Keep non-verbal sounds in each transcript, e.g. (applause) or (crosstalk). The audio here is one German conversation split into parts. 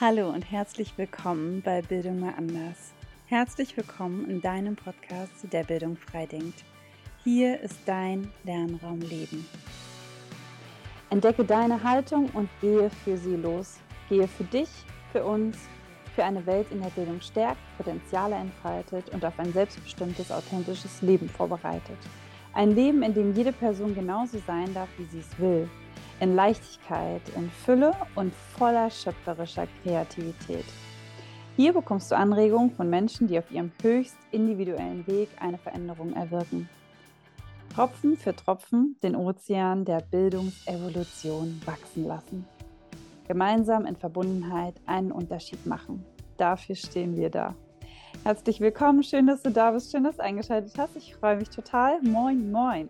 Hallo und herzlich willkommen bei Bildung mal anders. Herzlich willkommen in deinem Podcast, der Bildung frei denkt. Hier ist dein Lernraum Leben. Entdecke deine Haltung und gehe für sie los. Gehe für dich, für uns, für eine Welt, in der Bildung stärkt, Potenziale entfaltet und auf ein selbstbestimmtes, authentisches Leben vorbereitet. Ein Leben, in dem jede Person genauso sein darf, wie sie es will in Leichtigkeit, in Fülle und voller schöpferischer Kreativität. Hier bekommst du Anregungen von Menschen, die auf ihrem höchst individuellen Weg eine Veränderung erwirken. Tropfen für Tropfen den Ozean der Bildungsevolution wachsen lassen. Gemeinsam in Verbundenheit einen Unterschied machen. Dafür stehen wir da. Herzlich willkommen, schön, dass du da bist, schön, dass du eingeschaltet hast. Ich freue mich total. Moin, moin.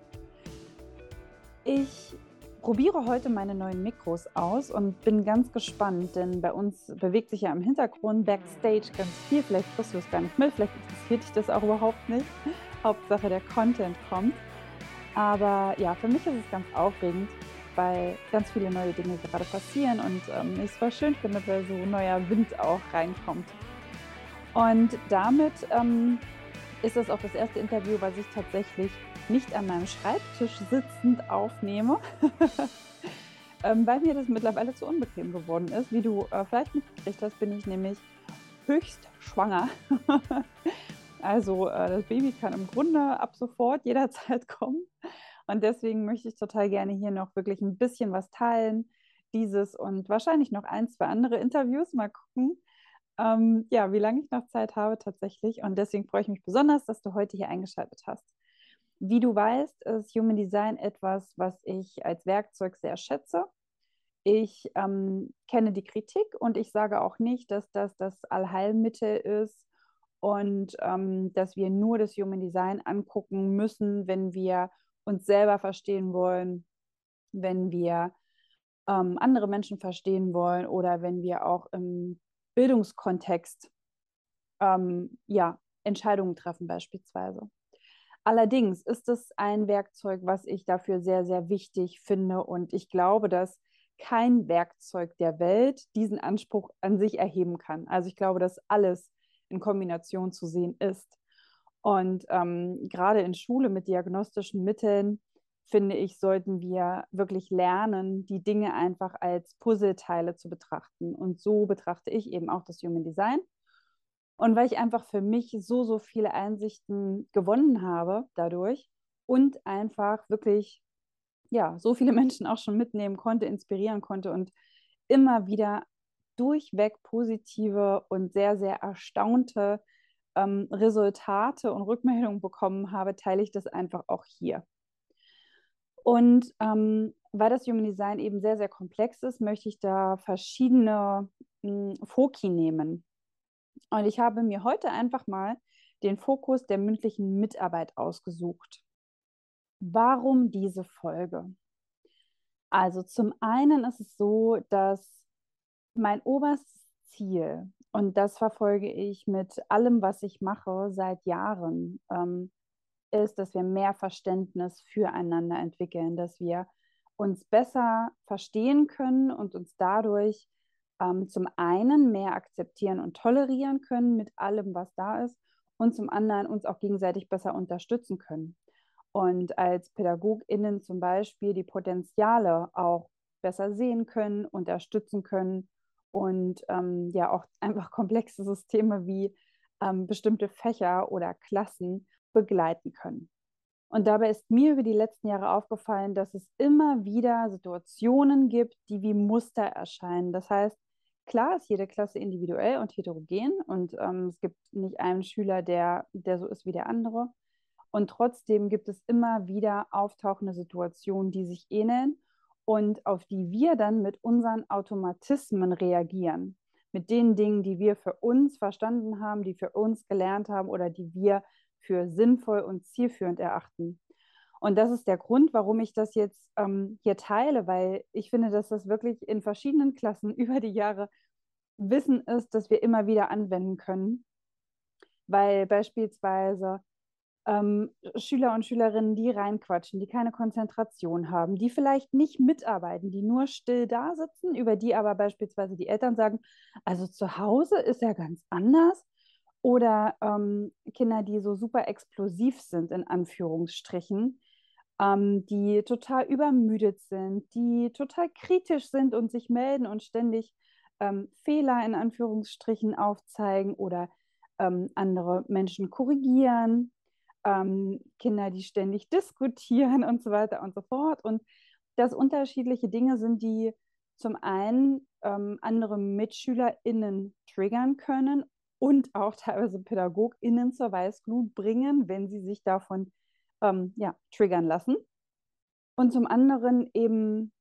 Ich probiere heute meine neuen Mikros aus und bin ganz gespannt, denn bei uns bewegt sich ja im Hintergrund backstage ganz viel. Vielleicht kriegst du es gar nicht mit, vielleicht interessiert dich das auch überhaupt nicht. (laughs) Hauptsache der Content kommt. Aber ja, für mich ist es ganz aufregend, weil ganz viele neue Dinge gerade passieren und ähm, ich es voll schön finde, weil so neuer Wind auch reinkommt. Und damit ähm, ist das auch das erste Interview, was ich tatsächlich nicht an meinem Schreibtisch sitzend aufnehme, (laughs) ähm, weil mir das mittlerweile zu unbequem geworden ist. Wie du äh, vielleicht mitgekriegt hast, bin ich nämlich höchst schwanger. (laughs) also äh, das Baby kann im Grunde ab sofort jederzeit (laughs) kommen. Und deswegen möchte ich total gerne hier noch wirklich ein bisschen was teilen. Dieses und wahrscheinlich noch ein, zwei andere Interviews. Mal gucken, ähm, ja, wie lange ich noch Zeit habe tatsächlich. Und deswegen freue ich mich besonders, dass du heute hier eingeschaltet hast. Wie du weißt, ist Human Design etwas, was ich als Werkzeug sehr schätze. Ich ähm, kenne die Kritik und ich sage auch nicht, dass das das Allheilmittel ist und ähm, dass wir nur das Human Design angucken müssen, wenn wir uns selber verstehen wollen, wenn wir ähm, andere Menschen verstehen wollen oder wenn wir auch im Bildungskontext ähm, ja, Entscheidungen treffen beispielsweise. Allerdings ist es ein Werkzeug, was ich dafür sehr, sehr wichtig finde. Und ich glaube, dass kein Werkzeug der Welt diesen Anspruch an sich erheben kann. Also ich glaube, dass alles in Kombination zu sehen ist. Und ähm, gerade in Schule mit diagnostischen Mitteln, finde ich, sollten wir wirklich lernen, die Dinge einfach als Puzzleteile zu betrachten. Und so betrachte ich eben auch das Human Design. Und weil ich einfach für mich so, so viele Einsichten gewonnen habe dadurch und einfach wirklich, ja, so viele (laughs) Menschen auch schon mitnehmen konnte, inspirieren konnte und immer wieder durchweg positive und sehr, sehr erstaunte ähm, Resultate und Rückmeldungen bekommen habe, teile ich das einfach auch hier. Und ähm, weil das Human Design eben sehr, sehr komplex ist, möchte ich da verschiedene mh, hm, Foki nehmen. Und ich habe mir heute einfach mal den Fokus der mündlichen Mitarbeit ausgesucht. Warum diese Folge? Also zum einen ist es so, dass mein oberstes Ziel, und das verfolge ich mit allem, was ich mache seit Jahren, ähm, ist, dass wir mehr Verständnis füreinander entwickeln, dass wir uns besser verstehen können und uns dadurch ähm, zum einen mehr akzeptieren und tolerieren können mit allem, was da ist und zum anderen uns auch gegenseitig besser unterstützen können. Und als PädagogInnen zum Beispiel die Potenziale auch besser sehen können, unterstützen können und ähm, ja auch (laughs) einfach komplexe Systeme wie ähm, bestimmte Fächer oder Klassen begleiten können. Und dabei ist mir über die letzten Jahre aufgefallen, dass es immer wieder Situationen gibt, die wie Muster erscheinen. Das heißt, klar ist jede Klasse individuell und heterogen und ähm, es gibt nicht einen Schüler, der, der so ist wie der andere. Und trotzdem gibt es immer wieder auftauchende Situationen, die sich ähneln und auf die wir dann mit unseren Automatismen reagieren. Mit den Dingen, die wir für uns verstanden haben, die für uns gelernt haben oder die wir für sinnvoll und zielführend erachten. Und das ist der Grund, warum ich das jetzt ähm, hier teile, weil ich finde, dass das wirklich in verschiedenen Klassen (laughs) über die Jahre Wissen ist, das wir immer wieder anwenden können. Weil beispielsweise ähm, Schüler und Schülerinnen, die reinquatschen, die keine Konzentration haben, die vielleicht nicht mitarbeiten, die nur still da sitzen, über die aber beispielsweise die Eltern sagen, also zu Hause ist ja ganz anders. Oder ähm, Kinder, die so super explosiv sind, in Anführungsstrichen, ähm, die total übermüdet sind, die total kritisch sind und sich melden und ständig ähm, Fehler in Anführungsstrichen aufzeigen oder ähm, andere Menschen korrigieren ähm, Kinder, die ständig (laughs) diskutieren und so weiter und so fort. Und dass unterschiedliche Dinge sind, die zum einen ähm, andere MitschülerInnen triggern können und auch teilweise PädagogInnen zur Weißglut bringen, wenn sie sich davon ähm, ja, triggern lassen. Und zum anderen eben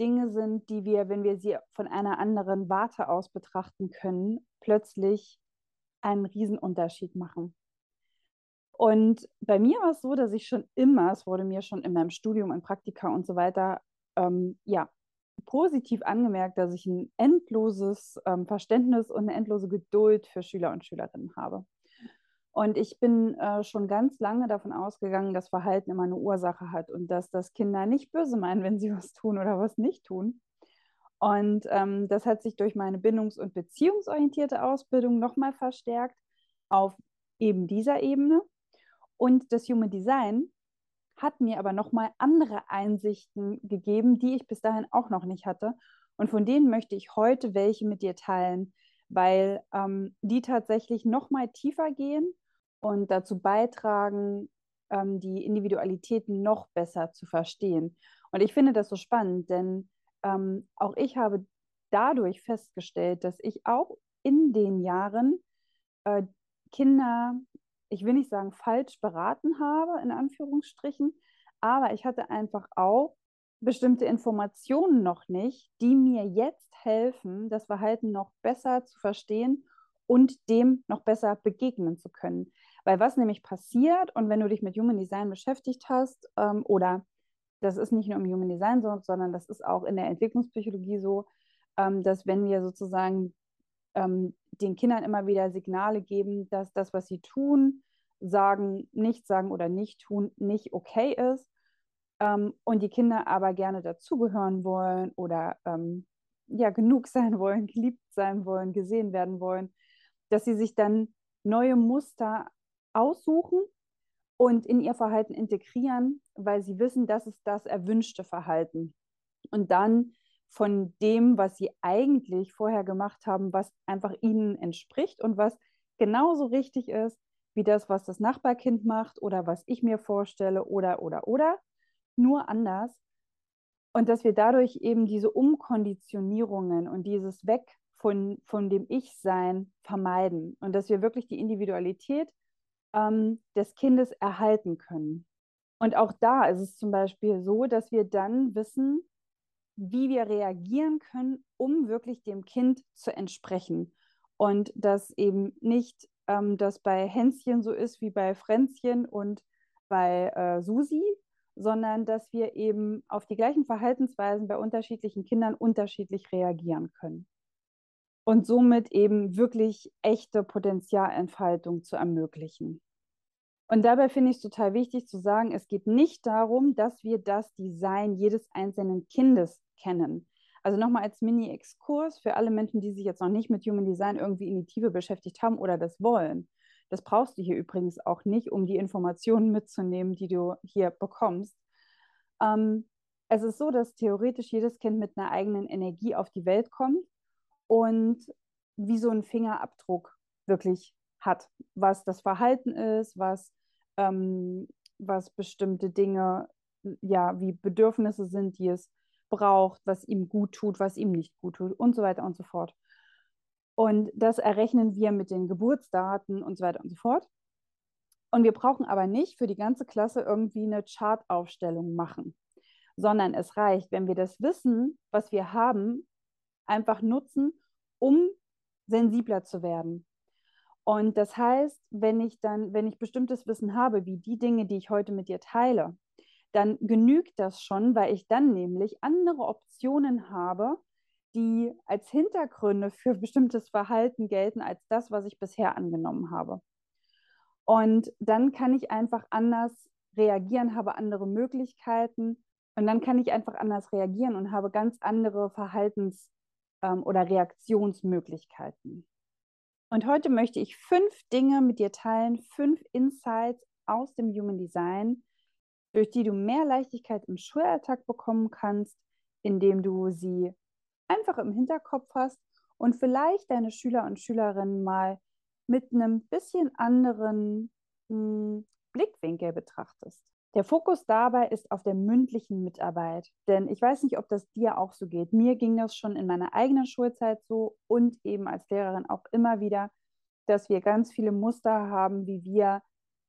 Dinge sind, die wir, wenn wir sie von einer anderen Warte aus betrachten können, plötzlich einen Riesenunterschied machen. Und bei mir war es so, dass ich schon immer, es wurde mir schon in meinem Studium, in Praktika und so weiter, ähm, ja, positiv angemerkt, dass ich ein endloses ähm, Verständnis und eine endlose Geduld für Schüler und Schülerinnen habe. Und ich bin äh, schon ganz lange davon ausgegangen, dass Verhalten immer eine Ursache hat und dass das Kinder nicht böse meinen, wenn sie (laughs) was tun oder was nicht tun. Und ähm, das hat sich durch meine bindungs- und beziehungsorientierte Ausbildung nochmal verstärkt auf eben dieser Ebene. Und das Human Design hat mir aber nochmal andere Einsichten gegeben, die ich bis dahin auch noch nicht hatte. Und von denen möchte ich heute welche mit dir teilen, weil ähm, die tatsächlich nochmal tiefer gehen und dazu beitragen, ähm, die Individualitäten noch besser zu verstehen. Und ich finde das so spannend, denn ähm, auch ich habe dadurch festgestellt, dass ich auch in den Jahren äh, Kinder ich will nicht sagen falsch beraten habe, in Anführungsstrichen, aber ich hatte einfach auch bestimmte Informationen noch nicht, die mir jetzt helfen, das Verhalten noch besser zu verstehen und dem noch besser begegnen zu können. Weil was nämlich passiert, und wenn du dich mit Human Design beschäftigt hast, ähm, oder das ist nicht nur im Human Design so, sondern das ist auch in der Entwicklungspsychologie so, ähm, dass wenn wir sozusagen ähm, den Kindern immer wieder Signale geben, dass das, was sie tun, sagen, nicht sagen oder nicht tun, nicht okay ist. Ähm, und die Kinder aber gerne dazugehören wollen oder ähm, ja, genug sein wollen, geliebt sein wollen, gesehen werden wollen, dass sie sich dann neue Muster aussuchen und in ihr Verhalten integrieren, weil sie wissen, das ist das erwünschte Verhalten. Und dann von dem, was sie eigentlich vorher gemacht haben, was einfach ihnen entspricht und was genauso richtig ist wie das, was das Nachbarkind macht oder was ich mir vorstelle oder, oder, oder, nur anders. Und dass wir dadurch eben diese Umkonditionierungen und dieses Weg von, von dem Ich-Sein vermeiden und dass wir wirklich die Individualität ähm, des Kindes erhalten können. Und auch da ist es zum Beispiel so, dass wir dann wissen, wie wir reagieren können, um wirklich dem Kind zu entsprechen. Und dass eben nicht ähm, das bei Hänschen so ist wie bei Fränzchen und bei äh, Susi, sondern dass wir eben auf die gleichen Verhaltensweisen bei unterschiedlichen Kindern unterschiedlich reagieren können. Und somit eben wirklich echte Potenzialentfaltung zu ermöglichen. Und dabei finde ich es total wichtig zu sagen, es geht nicht darum, dass wir das Design jedes einzelnen Kindes kennen. Also nochmal als Mini-Exkurs für alle Menschen, die sich jetzt noch nicht mit Human Design irgendwie in die Tiefe beschäftigt haben oder das wollen. Das brauchst du hier übrigens auch nicht, um die Informationen mitzunehmen, die du hier bekommst. Ähm, es ist so, dass theoretisch jedes Kind mit einer eigenen Energie auf die Welt kommt und wie so ein Fingerabdruck wirklich hat, was das Verhalten ist, was, ähm, was bestimmte Dinge, ja, wie Bedürfnisse sind, die es braucht, was ihm gut tut, was ihm nicht gut tut und so weiter und so fort. Und das errechnen wir mit den Geburtsdaten und so weiter und so fort. Und wir brauchen aber nicht für die ganze Klasse irgendwie eine Chartaufstellung machen, sondern es reicht, wenn wir das Wissen, was wir haben, einfach nutzen, um sensibler zu werden. Und das heißt, wenn ich dann, wenn ich bestimmtes Wissen habe, wie die Dinge, die ich heute mit dir teile, dann genügt das schon, weil ich dann nämlich andere Optionen habe, die als Hintergründe für bestimmtes Verhalten gelten, als das, was ich bisher angenommen habe. Und dann kann ich einfach anders reagieren, habe andere Möglichkeiten und dann kann ich einfach anders reagieren und habe ganz andere Verhaltens- ähm, oder Reaktionsmöglichkeiten. Und heute möchte ich fünf Dinge mit dir teilen, fünf Insights aus dem Human Design, durch die du mehr Leichtigkeit im Schulalltag bekommen kannst, indem du sie einfach im Hinterkopf hast und vielleicht deine Schüler und Schülerinnen mal mit einem bisschen anderen mh, hm, Blickwinkel betrachtest. Der Fokus dabei ist auf der mündlichen Mitarbeit. Denn ich weiß nicht, ob das dir auch so geht. Mir ging das schon in meiner eigenen Schulzeit so und eben als Lehrerin auch immer wieder, dass wir ganz viele Muster haben, wie wir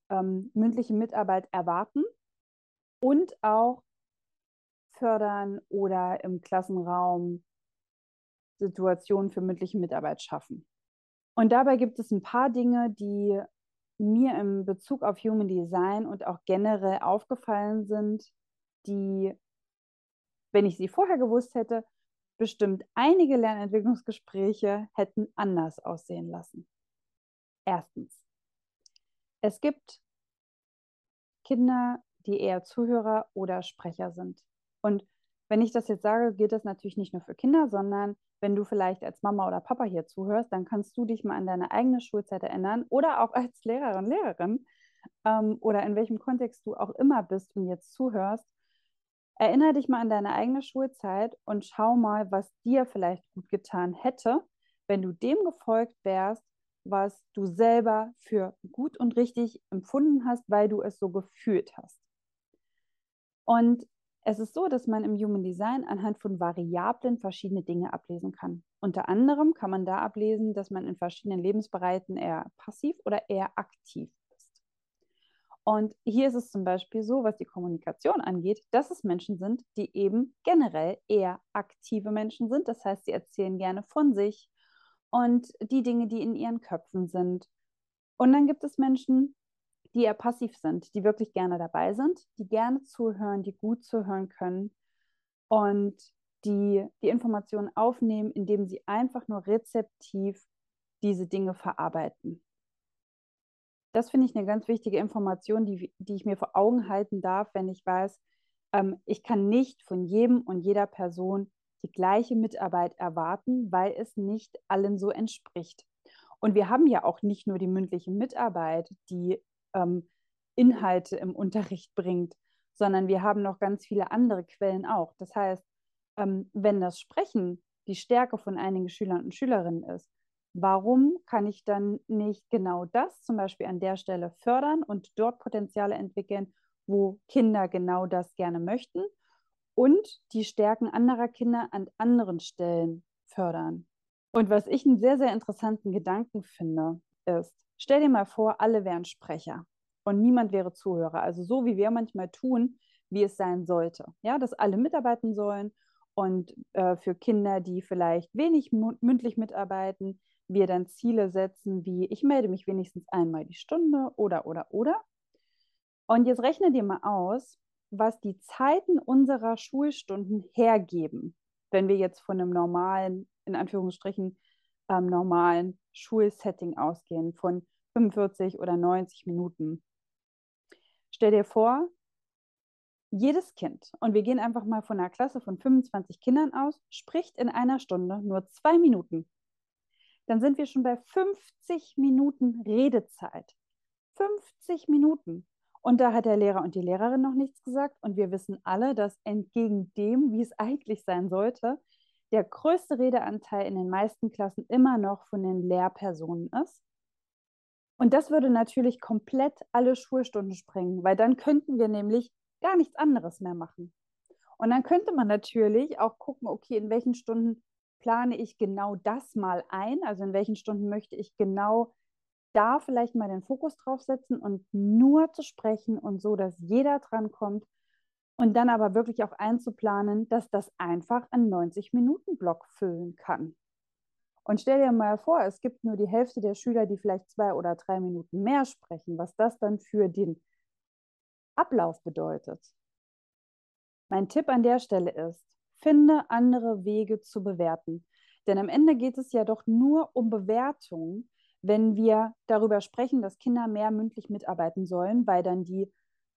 ähm, mündliche Mitarbeit erwarten und auch fördern oder im Klassenraum Situationen für mündliche Mitarbeit schaffen. Und dabei gibt es ein paar Dinge, die mir im Bezug auf Human Design und auch generell aufgefallen sind, die, wenn ich sie vorher gewusst hätte, bestimmt einige Lernentwicklungsgespräche hätten anders aussehen lassen. Erstens, es gibt Kinder, die eher Zuhörer oder Sprecher sind. Und wenn ich das jetzt sage, gilt das natürlich nicht nur für Kinder, sondern wenn du vielleicht als Mama oder Papa hier zuhörst, dann kannst du dich mal an deine eigene Schulzeit erinnern oder auch als Lehrerin, Lehrerin ähm, oder in welchem Kontext du auch immer bist und jetzt zuhörst. Erinnere dich mal an deine eigene Schulzeit und schau mal, was dir vielleicht gut getan hätte, wenn du dem gefolgt wärst, was du selber für gut und richtig empfunden hast, weil du es so gefühlt hast. Und es ist so, dass man im Human Design anhand von Variablen verschiedene Dinge ablesen kann. Unter anderem kann man da ablesen, dass man in verschiedenen Lebensbereichen eher passiv oder eher aktiv ist. Und hier ist es zum Beispiel so, was die Kommunikation angeht, dass es Menschen sind, die eben generell eher aktive Menschen sind. Das heißt, sie erzählen gerne von sich und die Dinge, die in ihren Köpfen sind. Und dann gibt es Menschen, die eher passiv sind, die wirklich gerne dabei sind, die gerne zuhören, die gut zuhören können und die die Informationen aufnehmen, indem sie einfach nur rezeptiv diese Dinge verarbeiten. Das finde ich eine ganz wichtige Information, die, die ich mir vor Augen halten darf, wenn ich weiß, ähm, ich kann nicht von jedem und jeder Person die gleiche Mitarbeit erwarten, weil es nicht allen so entspricht. Und wir haben ja auch nicht nur die mündliche Mitarbeit, die ähm, Inhalte im Unterricht bringt, sondern wir haben noch ganz viele andere Quellen auch. Das heißt, ähm, wenn das Sprechen die Stärke von einigen Schülern und Schülerinnen ist, warum kann ich dann nicht genau das zum Beispiel an der Stelle fördern und dort Potenziale entwickeln, wo Kinder genau das gerne möchten und die Stärken anderer Kinder an anderen Stellen fördern? Und was ich einen sehr, sehr interessanten Gedanken finde, ist, Stell dir mal vor, alle wären Sprecher und niemand wäre Zuhörer. Also so wie wir manchmal tun, wie es sein sollte. Ja, dass alle mitarbeiten sollen und äh, für Kinder, die vielleicht wenig mündlich mitarbeiten, wir dann Ziele setzen wie ich melde mich wenigstens einmal die Stunde oder oder oder. Und jetzt rechne dir mal aus, was die Zeiten unserer Schulstunden hergeben, wenn wir jetzt von einem normalen, in Anführungsstrichen, ähm, normalen Schulsetting ausgehen, von 45 oder 90 Minuten. Stell dir vor, jedes Kind, und wir gehen einfach mal von einer Klasse von 25 Kindern aus, spricht in einer Stunde nur zwei Minuten. Dann sind wir schon bei 50 Minuten Redezeit. 50 Minuten. Und da hat der Lehrer und die Lehrerin noch nichts gesagt. Und wir wissen alle, dass entgegen dem, wie es eigentlich sein sollte, der größte Redeanteil in den meisten Klassen immer noch von den Lehrpersonen ist. Und das würde natürlich komplett alle Schulstunden sprengen, weil dann könnten wir nämlich gar nichts anderes mehr machen. Und dann könnte man natürlich auch gucken, okay, in welchen Stunden plane ich genau das mal ein, also in welchen Stunden möchte ich genau da vielleicht mal den Fokus drauf setzen und nur zu sprechen und so, dass jeder dran kommt und dann aber wirklich auch einzuplanen, dass das einfach einen 90-Minuten-Block füllen kann. Und stell dir mal vor, es gibt nur die Hälfte der Schüler, die vielleicht zwei oder drei Minuten mehr sprechen, was das dann für den Ablauf bedeutet. Mein Tipp an der Stelle ist, finde andere Wege zu bewerten. Denn am Ende geht es ja doch nur um Bewertung, wenn wir darüber sprechen, dass Kinder mehr mündlich mitarbeiten sollen, weil dann die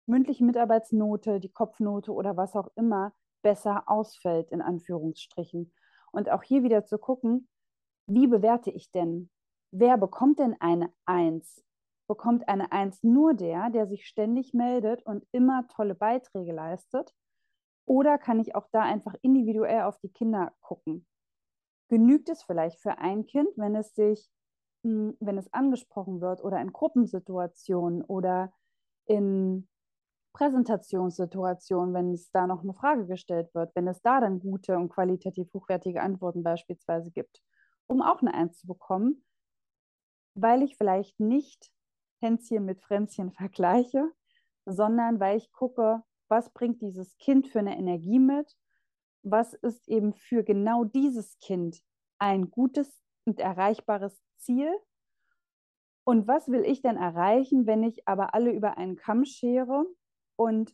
mündliche Mitarbeitsnote, die Kopfnote oder was auch immer besser ausfällt, in Anführungsstrichen. Und auch hier wieder zu gucken, wie bewerte ich denn? Wer bekommt denn eine Eins? Bekommt eine Eins nur der, der sich ständig meldet und immer tolle Beiträge leistet? Oder kann ich auch da einfach individuell auf die Kinder gucken? Genügt es vielleicht für ein Kind, wenn es sich, hm, wenn es angesprochen wird oder in Gruppensituationen oder in Präsentationssituationen, wenn es da noch eine Frage gestellt wird, wenn es da dann gute und qualitativ hochwertige Antworten beispielsweise gibt, um auch eine Eins zu bekommen, weil ich vielleicht nicht Hänschen mit Fränzchen (laughs) vergleiche, sondern weil ich gucke, was bringt dieses Kind für eine Energie mit, was ist eben für genau dieses Kind ein gutes und erreichbares Ziel? Und was will ich denn erreichen, wenn ich aber alle über einen Kamm schere und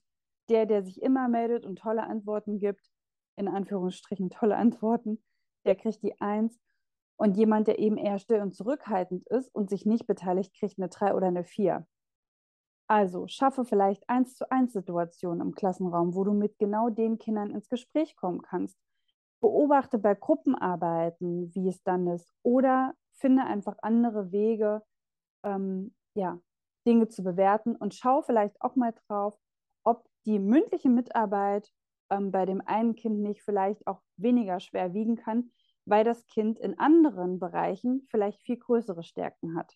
der, der sich immer meldet und tolle Antworten gibt, in Anführungsstrichen tolle Antworten, der kriegt die Eins. Und jemand, der eben eher still und zurückhaltend ist und sich nicht beteiligt, kriegt eine Drei oder eine Vier. Also schaffe vielleicht eins zu eins Situationen im Klassenraum, wo du mit genau den Kindern ins Gespräch kommen kannst. Beobachte bei Gruppenarbeiten, wie es dann ist, oder finde einfach andere Wege, ähm, ja, Dinge zu bewerten und schau vielleicht auch mal drauf, die mündliche Mitarbeit ähm, bei dem einen Kind nicht vielleicht auch weniger schwer wiegen kann, weil das Kind in anderen Bereichen vielleicht viel größere Stärken hat.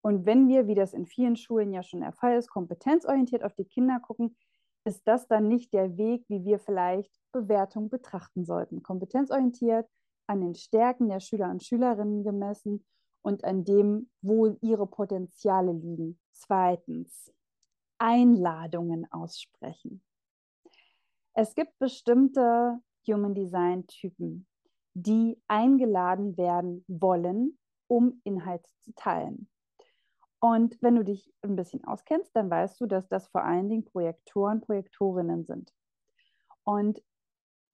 Und wenn wir, wie das in vielen Schulen ja schon der Fall ist, kompetenzorientiert auf die Kinder gucken, ist das dann nicht der Weg, wie wir vielleicht Bewertung betrachten sollten. Kompetenzorientiert an den Stärken der Schüler und Schülerinnen gemessen und an dem, wo ihre Potenziale liegen. Zweitens, Einladungen aussprechen. Es gibt bestimmte Human Design Typen, die eingeladen werden wollen, um Inhalt zu teilen. Und wenn du dich ein bisschen auskennst, dann weißt du, dass das vor allen Dingen Projektoren, Projektorinnen sind. Und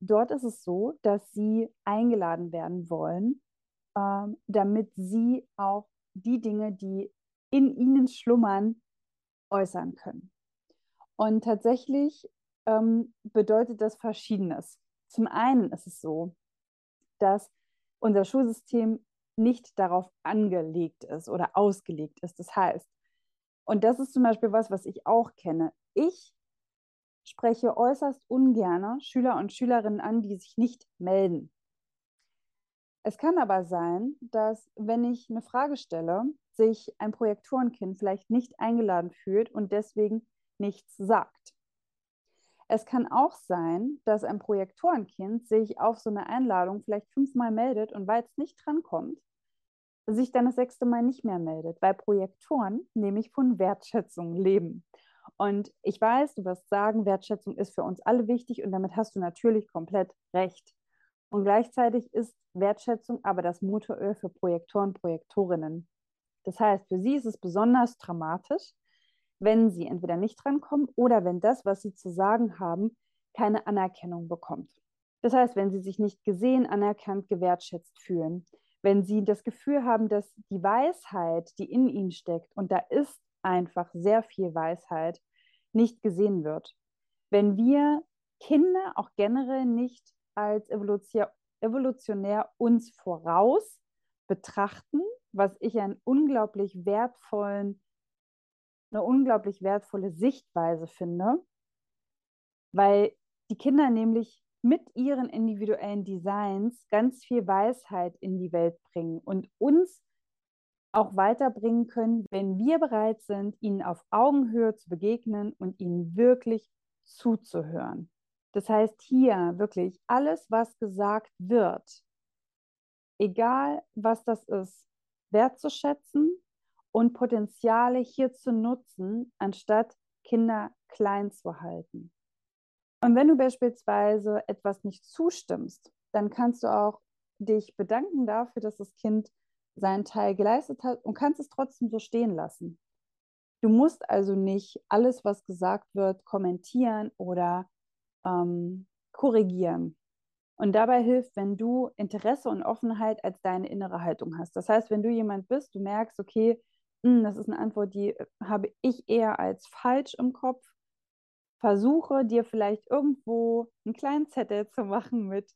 dort ist es so, dass sie eingeladen werden wollen, ähm, damit sie auch die Dinge, die in ihnen schlummern, äußern können. Und tatsächlich ähm, bedeutet das Verschiedenes. Zum einen ist es so, dass unser Schulsystem nicht darauf angelegt ist oder ausgelegt ist. Das heißt, und das ist zum Beispiel was, was ich auch kenne. Ich spreche äußerst ungern Schüler und Schülerinnen an, die sich nicht melden. Es kann aber sein, dass wenn ich eine Frage stelle, sich ein Projektorenkind vielleicht nicht eingeladen fühlt und deswegen nichts sagt. Es kann auch sein, dass ein Projektorenkind sich auf so eine Einladung vielleicht fünfmal meldet und weil es nicht drankommt, sich dann das sechste Mal nicht mehr meldet, weil Projektoren nämlich von Wertschätzung leben. Und ich weiß, du wirst sagen, Wertschätzung ist für uns alle wichtig und damit hast du natürlich komplett recht. Und gleichzeitig ist Wertschätzung aber das Motoröl für Projektoren, Projektorinnen. Das heißt, für sie ist es besonders dramatisch, wenn sie entweder nicht drankommen oder wenn das, was sie zu sagen haben, keine Anerkennung bekommt. Das heißt, wenn sie sich nicht gesehen, anerkannt, gewertschätzt fühlen, wenn sie das Gefühl haben, dass die Weisheit, die in ihnen steckt, und da ist einfach sehr viel Weisheit, nicht gesehen wird. Wenn wir Kinder auch generell nicht als evolutionär uns voraus betrachten, was ich einen unglaublich wertvollen, eine unglaublich wertvolle Sichtweise finde, weil die Kinder nämlich mit ihren individuellen Designs ganz viel Weisheit in die Welt bringen und uns auch weiterbringen können, wenn wir bereit sind, ihnen auf Augenhöhe zu begegnen und ihnen wirklich zuzuhören. Das heißt hier wirklich alles, was gesagt wird, egal was das ist, wertzuschätzen und Potenziale hier zu nutzen, anstatt Kinder klein zu halten. Und wenn du beispielsweise etwas nicht zustimmst, dann kannst du auch dich bedanken dafür, dass das Kind seinen Teil geleistet hat und kannst es trotzdem so stehen lassen. Du musst also nicht alles, was gesagt wird, kommentieren oder ähm, korrigieren. Und dabei hilft, wenn du Interesse und Offenheit als deine innere Haltung hast. Das heißt, wenn du jemand bist, du merkst, okay, hm, das ist eine Antwort, die äh, habe ich eher als falsch im Kopf, versuche dir vielleicht irgendwo einen kleinen Zettel zu machen mit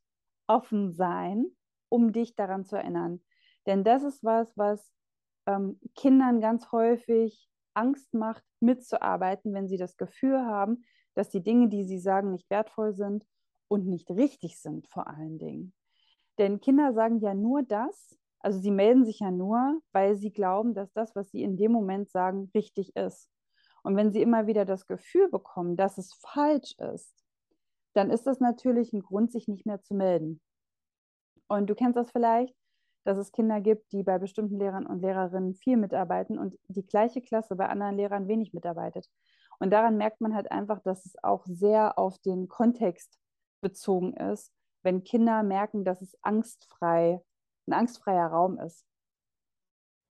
offen sein, um dich daran zu erinnern. Denn das ist was, was ähm, Kindern ganz häufig Angst macht, mitzuarbeiten, wenn sie das Gefühl haben, dass die Dinge, die sie sagen, nicht wertvoll sind und nicht richtig sind vor allen Dingen. Denn Kinder sagen ja nur das, also sie melden sich ja nur, weil sie glauben, dass das, was sie in dem Moment sagen, richtig ist. Und wenn sie immer wieder das Gefühl bekommen, dass es falsch ist, dann ist das natürlich ein Grund, sich nicht mehr zu melden. Und du kennst das vielleicht, dass es Kinder gibt, die bei bestimmten Lehrern und Lehrerinnen viel mitarbeiten und die gleiche Klasse bei anderen Lehrern wenig mitarbeitet. Und daran merkt man halt einfach, dass es auch sehr auf den Kontext bezogen ist, wenn Kinder merken, dass es angstfrei, ein angstfreier Raum ist.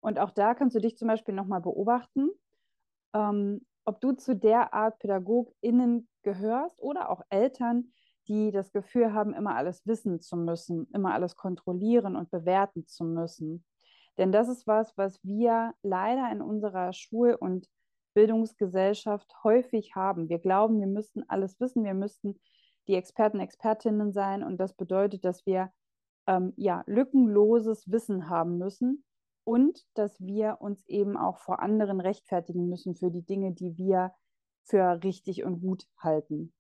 Und auch da kannst du dich zum Beispiel nochmal beobachten, ähm, ob du zu der Art PädagogInnen gehörst oder auch Eltern, die das Gefühl haben, immer alles wissen zu müssen, immer alles kontrollieren und bewerten zu müssen. Denn das ist was, was wir leider in unserer Schul- und Bildungsgesellschaft häufig haben. Wir glauben, wir müssten alles wissen, wir müssten die Experten, Expertinnen sein und das bedeutet, dass wir ähm, ja, lückenloses Wissen haben müssen und dass wir uns eben auch vor anderen rechtfertigen müssen für die Dinge, die wir für richtig und gut halten.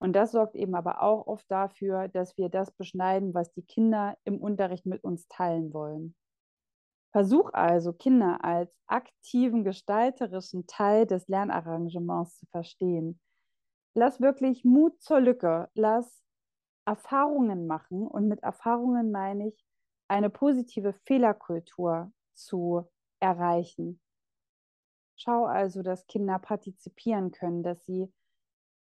Und das sorgt eben aber auch oft dafür, dass wir das beschneiden, was die Kinder im Unterricht mit uns teilen wollen. Versuch also, Kinder als aktiven, gestalterischen Teil des Lernarrangements zu verstehen. Lass wirklich Mut zur Lücke, lass Erfahrungen machen und mit Erfahrungen meine ich, eine positive Fehlerkultur zu erreichen. Schau also, dass Kinder partizipieren können, dass sie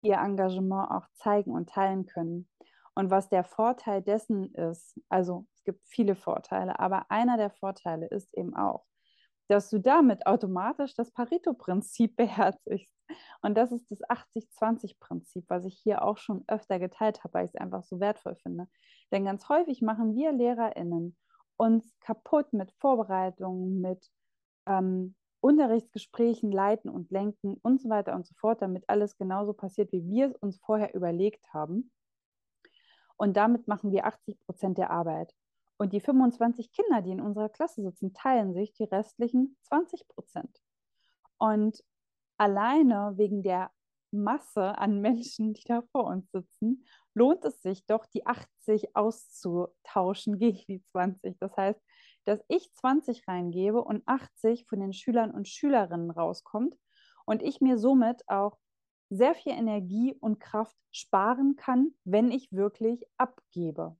ihr Engagement auch zeigen und teilen können. Und was der Vorteil dessen ist, also es gibt viele Vorteile, aber einer der Vorteile ist eben auch, dass du damit automatisch das Pareto-Prinzip (laughs) beherzigst. Und das ist das 80-20-Prinzip, was ich hier auch schon öfter geteilt habe, weil ich es einfach so wertvoll finde. Denn ganz häufig machen wir LehrerInnen uns kaputt mit Vorbereitungen, mit ähm, Unterrichtsgesprächen leiten und lenken und so weiter und so fort, damit alles genauso passiert, wie wir es uns vorher überlegt haben. Und damit machen wir 80 Prozent der Arbeit. Und die 25 Kinder, die in unserer Klasse sitzen, teilen sich die restlichen 20 Prozent. Und alleine wegen der Masse an Menschen, die da vor uns sitzen, lohnt es sich doch, die 80 auszutauschen gegen die 20. Das heißt, dass ich 20 reingebe und 80 von den Schülern und Schülerinnen rauskommt und ich mir somit auch sehr viel Energie und Kraft sparen kann, wenn ich wirklich abgebe.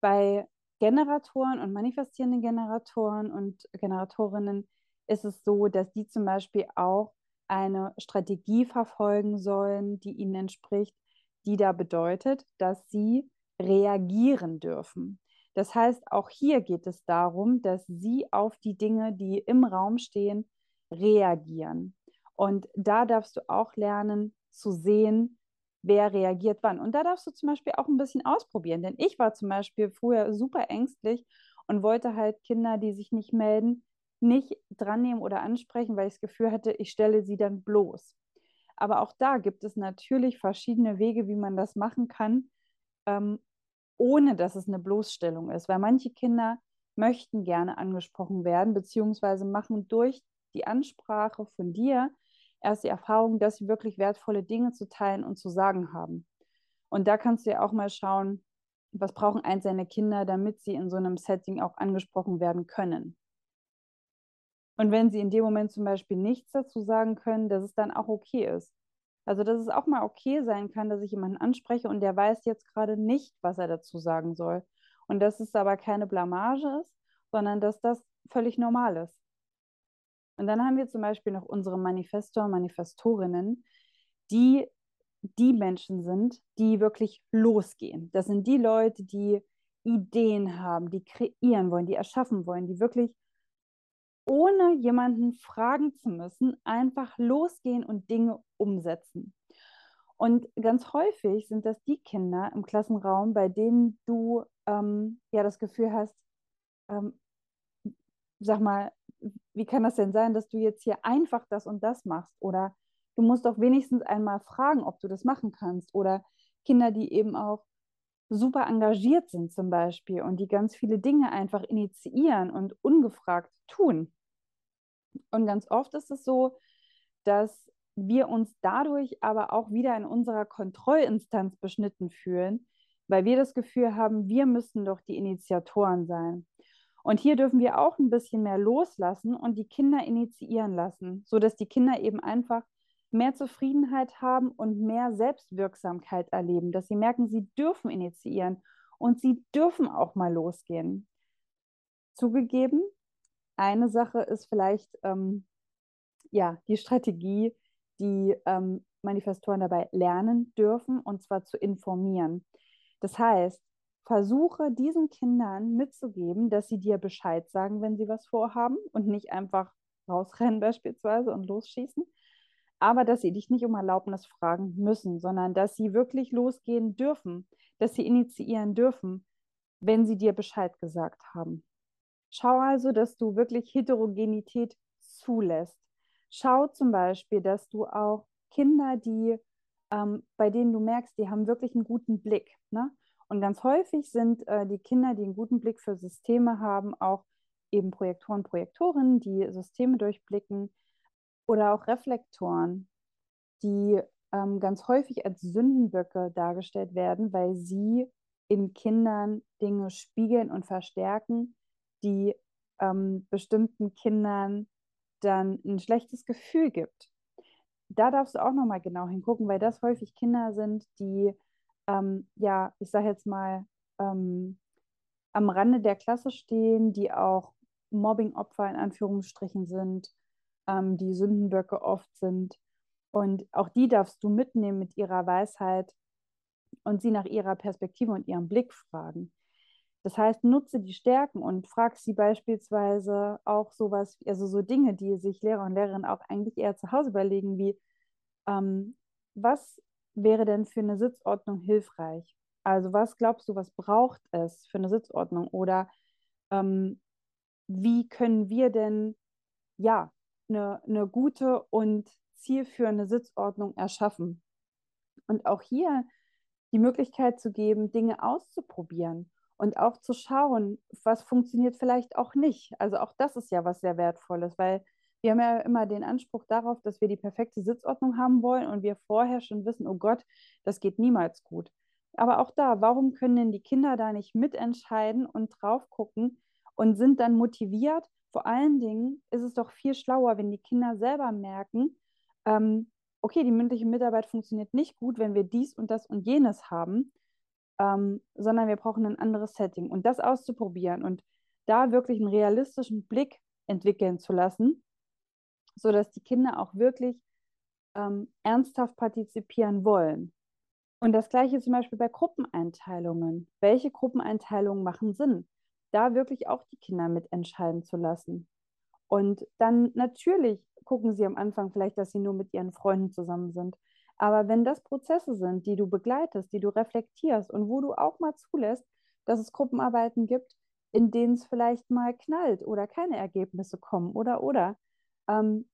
Bei Generatoren und manifestierenden Generatoren und Generatorinnen ist es so, dass die zum Beispiel auch eine Strategie verfolgen sollen, die ihnen entspricht, die da bedeutet, dass sie reagieren dürfen. Das heißt, auch hier geht es darum, dass sie auf die Dinge, die im Raum stehen, reagieren. Und da darfst du auch lernen zu sehen, wer reagiert wann. Und da darfst du zum Beispiel auch ein bisschen ausprobieren. Denn ich war zum Beispiel früher super ängstlich und wollte halt Kinder, die sich nicht melden, nicht dran nehmen oder ansprechen, weil ich das Gefühl hatte, ich stelle sie dann bloß. Aber auch da gibt es natürlich verschiedene Wege, wie man das machen kann, ähm, ohne dass es eine Bloßstellung ist. Weil manche Kinder möchten gerne angesprochen werden, beziehungsweise machen durch die Ansprache von dir erst die Erfahrung, dass sie wirklich wertvolle Dinge zu teilen und zu sagen haben. Und da kannst du ja auch mal schauen, was brauchen einzelne Kinder, damit sie in so einem Setting auch angesprochen werden können. Und wenn sie in dem Moment zum Beispiel nichts dazu sagen können, dass es dann auch okay ist. Also, dass es auch mal okay sein kann, dass ich jemanden anspreche und der weiß jetzt gerade nicht, was er dazu sagen soll. Und dass es aber keine Blamage ist, sondern dass das völlig normal ist. Und dann haben wir zum Beispiel noch unsere Manifestor, Manifestorinnen, die die Menschen sind, die wirklich losgehen. Das sind die Leute, die Ideen haben, die kreieren wollen, die erschaffen wollen, die wirklich ohne jemanden fragen zu müssen, einfach losgehen und Dinge umsetzen. Und ganz häufig sind das die Kinder im Klassenraum, bei denen du ähm, ja das Gefühl hast, ähm, sag mal, wie kann das denn sein, dass du jetzt hier einfach das und das machst? Oder du musst doch wenigstens einmal fragen, ob du das machen kannst. Oder Kinder, die eben auch super engagiert sind zum Beispiel und die ganz viele Dinge einfach initiieren und ungefragt tun. Und ganz oft ist es so, dass wir uns dadurch aber auch wieder in unserer Kontrollinstanz beschnitten fühlen, weil wir das Gefühl haben, wir müssen doch die Initiatoren sein. Und hier dürfen wir auch ein bisschen mehr loslassen und die Kinder initiieren lassen, sodass die Kinder eben einfach mehr Zufriedenheit haben und mehr Selbstwirksamkeit erleben, dass sie merken, sie dürfen initiieren und sie dürfen auch mal losgehen. Zugegeben, eine Sache ist vielleicht ähm, ja die Strategie, die ähm, Manifestoren dabei lernen dürfen, und zwar zu informieren. Das heißt, versuche diesen Kindern mitzugeben, dass sie dir Bescheid sagen, wenn sie was vorhaben und nicht einfach rausrennen (laughs) beispielsweise und losschießen, aber dass sie dich nicht um Erlaubnis fragen müssen, sondern dass sie wirklich losgehen dürfen, dass sie initiieren dürfen, wenn sie dir Bescheid gesagt haben. Schau also, dass du wirklich Heterogenität zulässt. Schau zum Beispiel, dass du auch Kinder, die ähm, bei denen du merkst, die haben wirklich einen guten Blick. Ne? Und ganz häufig sind äh, die Kinder, die einen guten Blick für Systeme haben, auch eben Projektoren, Projektorinnen, die Systeme durchblicken oder auch Reflektoren, die ähm, ganz häufig als Sündenböcke dargestellt werden, weil sie in Kindern Dinge spiegeln und verstärken, die ähm, bestimmten Kindern dann ein schlechtes Gefühl gibt. Da darfst du auch nochmal genau hingucken, weil das häufig Kinder sind, die ähm, ja, ich sage jetzt mal, ähm, am Rande der Klasse stehen, die auch Mobbing-Opfer in Anführungsstrichen sind, ähm, die Sündenböcke oft sind. Und auch die darfst du mitnehmen mit ihrer Weisheit und sie nach ihrer Perspektive und ihrem Blick fragen. Das heißt, nutze die Stärken und frag sie beispielsweise auch sowas, also so Dinge, die sich Lehrer und Lehrerinnen auch eigentlich eher zu Hause überlegen, wie ähm, was wäre denn für eine Sitzordnung hilfreich? Also was glaubst du, was braucht es für eine Sitzordnung? Oder ähm, wie können wir denn ja eine, eine gute und zielführende Sitzordnung erschaffen? Und auch hier die Möglichkeit zu geben, Dinge auszuprobieren und auch zu schauen, was funktioniert vielleicht auch nicht. Also auch das ist ja was sehr Wertvolles, weil wir haben ja immer den Anspruch darauf, dass wir die perfekte Sitzordnung haben wollen und wir vorher schon wissen, oh Gott, das geht niemals gut. Aber auch da, warum können denn die Kinder da nicht mitentscheiden und drauf gucken und sind dann motiviert? Vor allen Dingen ist es doch viel schlauer, wenn die Kinder selber merken, ähm, okay, die mündliche Mitarbeit funktioniert nicht gut, wenn wir dies und das und jenes haben, ähm, sondern wir brauchen ein anderes Setting. Und das auszuprobieren und da wirklich einen realistischen Blick entwickeln zu lassen sodass die Kinder auch wirklich ähm, ernsthaft partizipieren wollen. Und das gleiche zum Beispiel bei Gruppeneinteilungen. Welche Gruppeneinteilungen machen Sinn? Da wirklich auch die Kinder mitentscheiden zu lassen. Und dann natürlich gucken sie am Anfang vielleicht, dass sie nur mit ihren Freunden zusammen sind. Aber wenn das Prozesse sind, die du begleitest, die du reflektierst und wo du auch mal zulässt, dass es Gruppenarbeiten gibt, in denen es vielleicht mal knallt oder keine Ergebnisse kommen oder oder, ähm,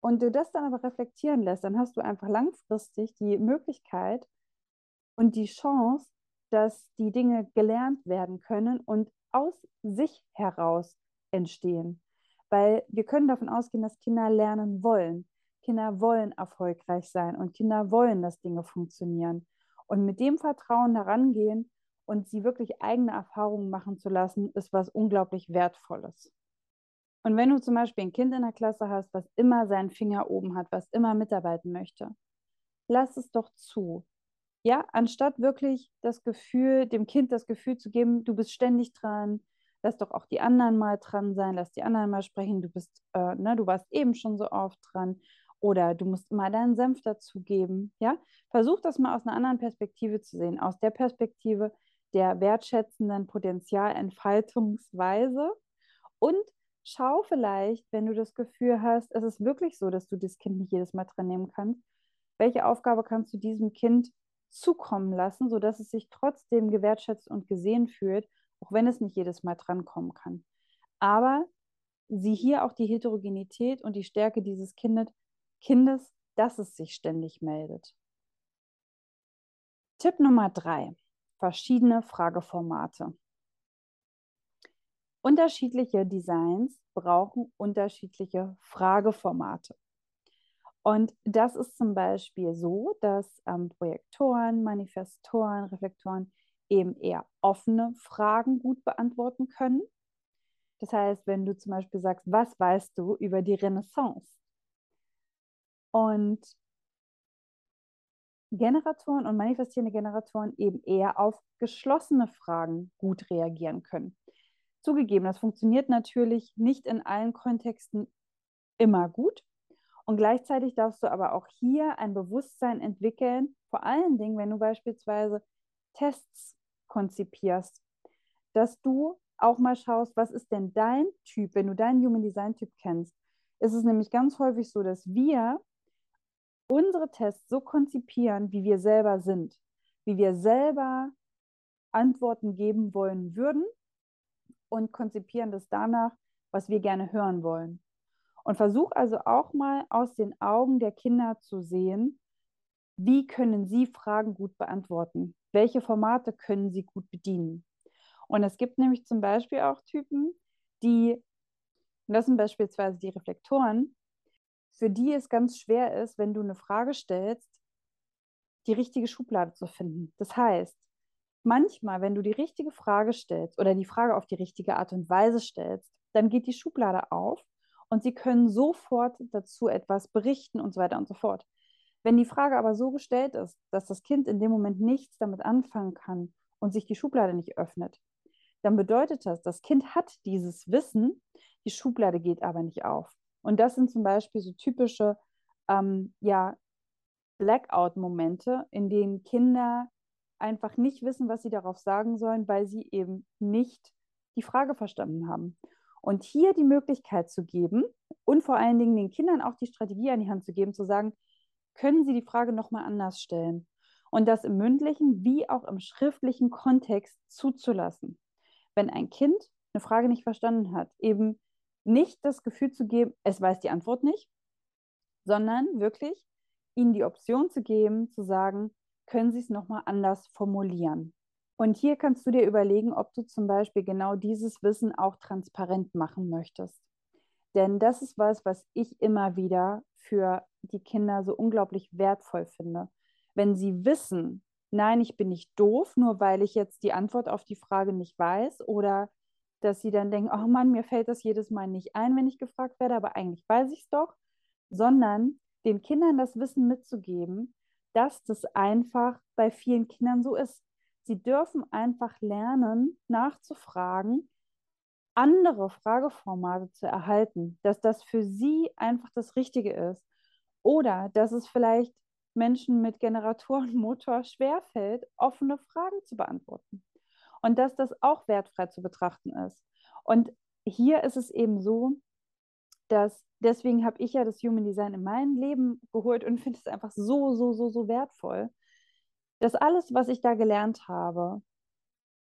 und du das dann aber reflektieren lässt, dann hast du einfach langfristig die Möglichkeit und die Chance, dass die Dinge gelernt werden können und aus sich heraus entstehen. Weil wir können davon ausgehen, dass Kinder lernen wollen. Kinder wollen erfolgreich sein und Kinder wollen, dass Dinge funktionieren. Und mit dem Vertrauen herangehen und sie wirklich eigene Erfahrungen machen zu lassen, ist was unglaublich Wertvolles. Und wenn du zum Beispiel ein Kind in der Klasse hast, was immer seinen Finger oben hat, was immer mitarbeiten möchte, lass es doch zu. Ja, anstatt wirklich das Gefühl, dem Kind das Gefühl zu geben, du bist ständig dran, lass doch auch die anderen mal dran sein, lass die anderen mal sprechen, du bist, äh, ne, du warst eben schon so oft dran oder du musst mal deinen Senf dazugeben. Ja, versuch das mal aus einer anderen Perspektive zu sehen, aus der Perspektive der wertschätzenden Potenzialentfaltungsweise und schau vielleicht, wenn du das Gefühl hast, es ist wirklich so, dass du das Kind nicht jedes Mal dran nehmen kannst, welche Aufgabe kannst du diesem Kind zukommen lassen, sodass es sich trotzdem gewertschätzt und gesehen fühlt, auch wenn es nicht jedes Mal drankommen kann. Aber sieh hier auch die Heterogenität und die Stärke dieses Kindes, Kindes, dass es sich ständig meldet. Tipp Nummer drei, verschiedene Frageformate. Unterschiedliche Designs brauchen unterschiedliche Frageformate. Und das ist zum Beispiel so, dass ähm, Projektoren, Manifestoren, Reflektoren eben eher offene Fragen gut beantworten können. Das heißt, wenn du zum Beispiel sagst, was weißt du über die Renaissance? Und Generatoren und manifestierende Generatoren eben eher auf geschlossene Fragen gut reagieren können. Zugegeben, das funktioniert natürlich nicht in allen Kontexten immer gut. Und gleichzeitig darfst du aber auch hier ein Bewusstsein entwickeln, vor allen Dingen, wenn du beispielsweise Tests konzipierst, dass du auch mal schaust, was ist denn dein Typ, wenn du deinen Human Design Typ kennst. Ist es nämlich ganz häufig so, dass wir unsere Tests so konzipieren, wie wir selber sind, wie wir selber Antworten geben wollen würden und konzipieren das danach, was wir gerne hören wollen. Und versuch also auch mal aus den Augen der Kinder zu sehen, wie können sie Fragen gut beantworten? Welche Formate können sie gut bedienen? Und es gibt nämlich zum Beispiel auch Typen, die, das sind beispielsweise die Reflektoren, für die es ganz schwer ist, wenn du eine Frage stellst, die richtige Schublade zu finden. Das heißt, manchmal, wenn du die richtige Frage stellst oder die Frage auf die richtige Art und Weise stellst, dann geht die Schublade auf und sie können sofort dazu etwas berichten und so weiter und so fort. Wenn die Frage aber so gestellt ist, dass das Kind in dem Moment nichts damit anfangen kann und sich die Schublade nicht öffnet, dann bedeutet das, das Kind hat dieses Wissen, die Schublade geht aber nicht auf. Und das sind zum Beispiel so typische ähm, ja, Blackout-Momente, in denen Kinder einfach nicht wissen, was sie darauf sagen sollen, weil sie eben nicht die Frage verstanden haben. Und hier die Möglichkeit zu geben und vor allen Dingen den Kindern auch die Strategie an die Hand zu geben, zu sagen, können Sie die Frage nochmal anders stellen? Und das im mündlichen wie auch im schriftlichen Kontext zuzulassen. Wenn ein Kind eine Frage nicht verstanden hat, eben nicht das Gefühl zu geben, es weiß die Antwort nicht, sondern wirklich ihnen die Option zu geben, zu sagen, können Sie es nochmal anders formulieren. Und hier kannst du dir überlegen, ob du zum Beispiel genau dieses Wissen auch transparent machen möchtest. Denn das ist was, was ich immer wieder für die Kinder so unglaublich wertvoll finde. Wenn sie wissen, nein, ich bin nicht doof, nur weil ich jetzt die Antwort auf die Frage nicht weiß oder dass sie dann denken, oh Mann, mir fällt das jedes Mal nicht ein, wenn ich gefragt werde, aber eigentlich weiß ich es doch, sondern den Kindern das Wissen mitzugeben, dass das einfach bei vielen Kindern so ist. Sie dürfen einfach lernen, nachzufragen, andere Frageformate zu erhalten, dass das für sie einfach das Richtige ist. Oder dass es vielleicht Menschen mit Generatorenmotor schwerfällt, offene Fragen zu beantworten. Und dass das auch wertfrei zu betrachten ist. Und hier ist es eben so, dass deswegen habe ich ja das Human Design in mein Leben geholt und finde es einfach so, so, so, so wertvoll, dass alles, was ich da gelernt habe,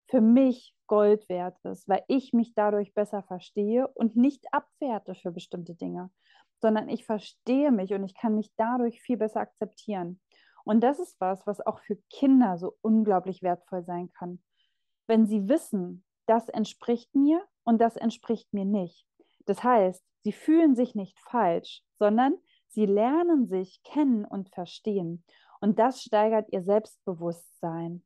für mich Gold wert ist, weil ich mich dadurch besser verstehe und nicht abwerte für bestimmte Dinge, sondern ich verstehe mich und ich kann mich dadurch viel besser akzeptieren. Und das ist was, was auch für Kinder so unglaublich wertvoll sein kann. Wenn sie wissen, das entspricht mir und das entspricht mir nicht. Das heißt, sie fühlen sich nicht falsch, sondern sie lernen sich kennen und verstehen. Und das steigert ihr Selbstbewusstsein.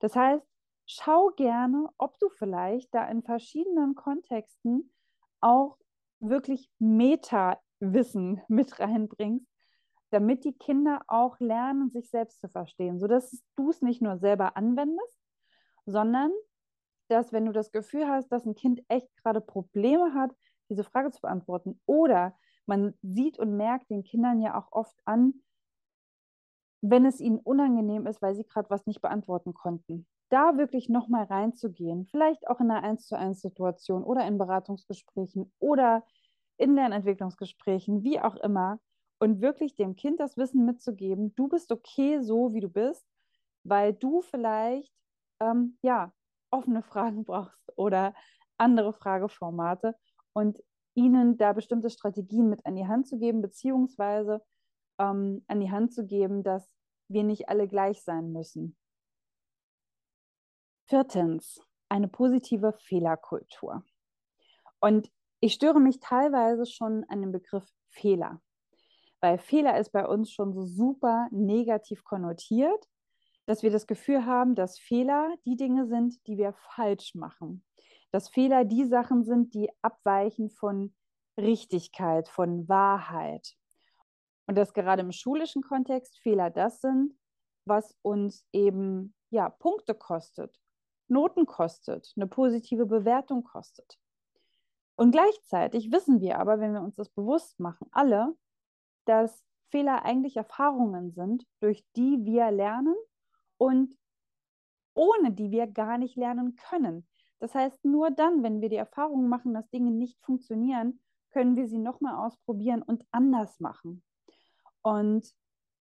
Das heißt, schau gerne, ob du vielleicht da in verschiedenen Kontexten auch wirklich Meta-Wissen (laughs) mit reinbringst, damit die Kinder auch lernen, sich selbst zu verstehen, sodass du es nicht nur selber anwendest, sondern dass, wenn du das Gefühl hast, dass ein Kind echt gerade Probleme hat, diese Frage zu beantworten, oder man sieht und merkt den Kindern ja auch oft an, wenn es ihnen unangenehm ist, weil sie gerade was nicht beantworten konnten. Da wirklich nochmal reinzugehen, vielleicht auch in einer 1 zu 1 Situation oder in Beratungsgesprächen oder in Lernentwicklungsgesprächen, wie auch immer, und wirklich dem Kind das Wissen mitzugeben, du bist okay so, wie du bist, weil du vielleicht ähm, ja offene Fragen (laughs) brauchst oder andere Frageformate und ihnen da bestimmte Strategien mit an die Hand zu geben, beziehungsweise ähm, an die Hand zu geben, dass wir nicht alle gleich sein müssen. Viertens, eine positive Fehlerkultur. Und ich störe mich teilweise schon an dem Begriff Fehler, weil Fehler ist bei uns schon so super negativ konnotiert, dass wir das Gefühl haben, dass Fehler die Dinge sind, die wir falsch machen. Dass Fehler die Sachen sind, die abweichen von Richtigkeit, von Wahrheit. Und dass gerade im schulischen Kontext Fehler das sind, was uns eben ja Punkte kostet, Noten kostet, eine positive Bewertung kostet. Und gleichzeitig wissen wir aber, wenn wir uns das bewusst machen, alle, dass Fehler eigentlich Erfahrungen sind, durch die wir lernen und ohne die wir gar nicht lernen können. Das heißt, nur dann, wenn wir die Erfahrung machen, dass Dinge nicht funktionieren, können wir sie nochmal ausprobieren und anders machen. Und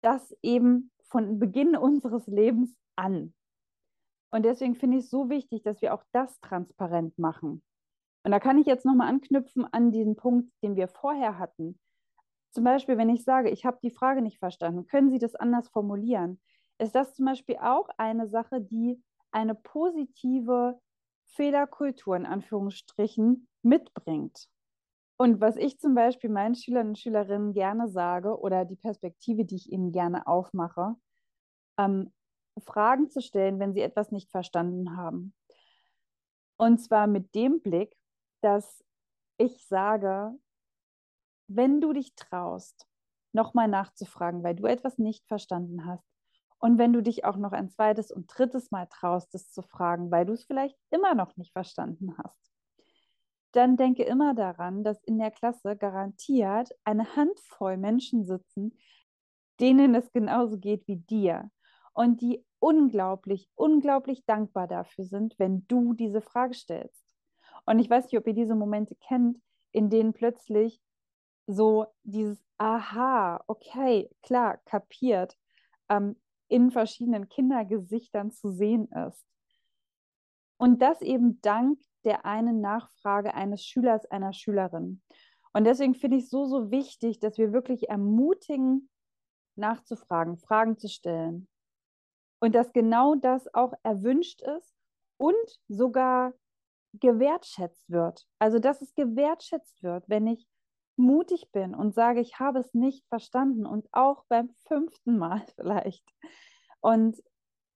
das eben von Beginn (laughs) unseres Lebens an. Und deswegen finde ich es so wichtig, dass wir auch das transparent machen. Und da kann ich jetzt nochmal anknüpfen an diesen Punkt, den wir vorher hatten. Zum Beispiel, wenn ich sage, ich habe die Frage nicht verstanden, können Sie das anders formulieren? ist das zum Beispiel auch eine Sache, die eine positive Fehlerkultur in Anführungsstrichen mitbringt. Und was ich zum Beispiel meinen Schülern und Schülerinnen gerne sage oder die Perspektive, die ich ihnen gerne aufmache, ähm, Fragen zu stellen, wenn sie etwas nicht verstanden haben. Und zwar mit dem Blick, dass ich sage, wenn du dich traust, nochmal nachzufragen, weil du etwas nicht verstanden hast, und wenn du dich auch noch ein zweites und drittes Mal traust, es zu fragen, weil du es vielleicht immer noch nicht verstanden hast, dann denke immer daran, dass in der Klasse garantiert eine Handvoll Menschen sitzen, denen es genauso geht wie dir und die unglaublich, unglaublich dankbar dafür sind, wenn du diese Frage stellst. Und ich weiß nicht, ob ihr diese Momente kennt, in denen plötzlich so dieses Aha, okay, klar, kapiert, ähm, in verschiedenen Kindergesichtern zu sehen ist. Und das eben dank der einen Nachfrage eines Schülers, einer Schülerin. Und deswegen finde ich es so, so wichtig, dass wir wirklich ermutigen, nachzufragen, Fragen zu stellen. Und dass genau das auch erwünscht ist und sogar gewertschätzt wird. Also, dass es gewertschätzt wird, wenn ich mutig bin und sage, ich habe es nicht verstanden und auch beim fünften Mal (laughs) vielleicht. Und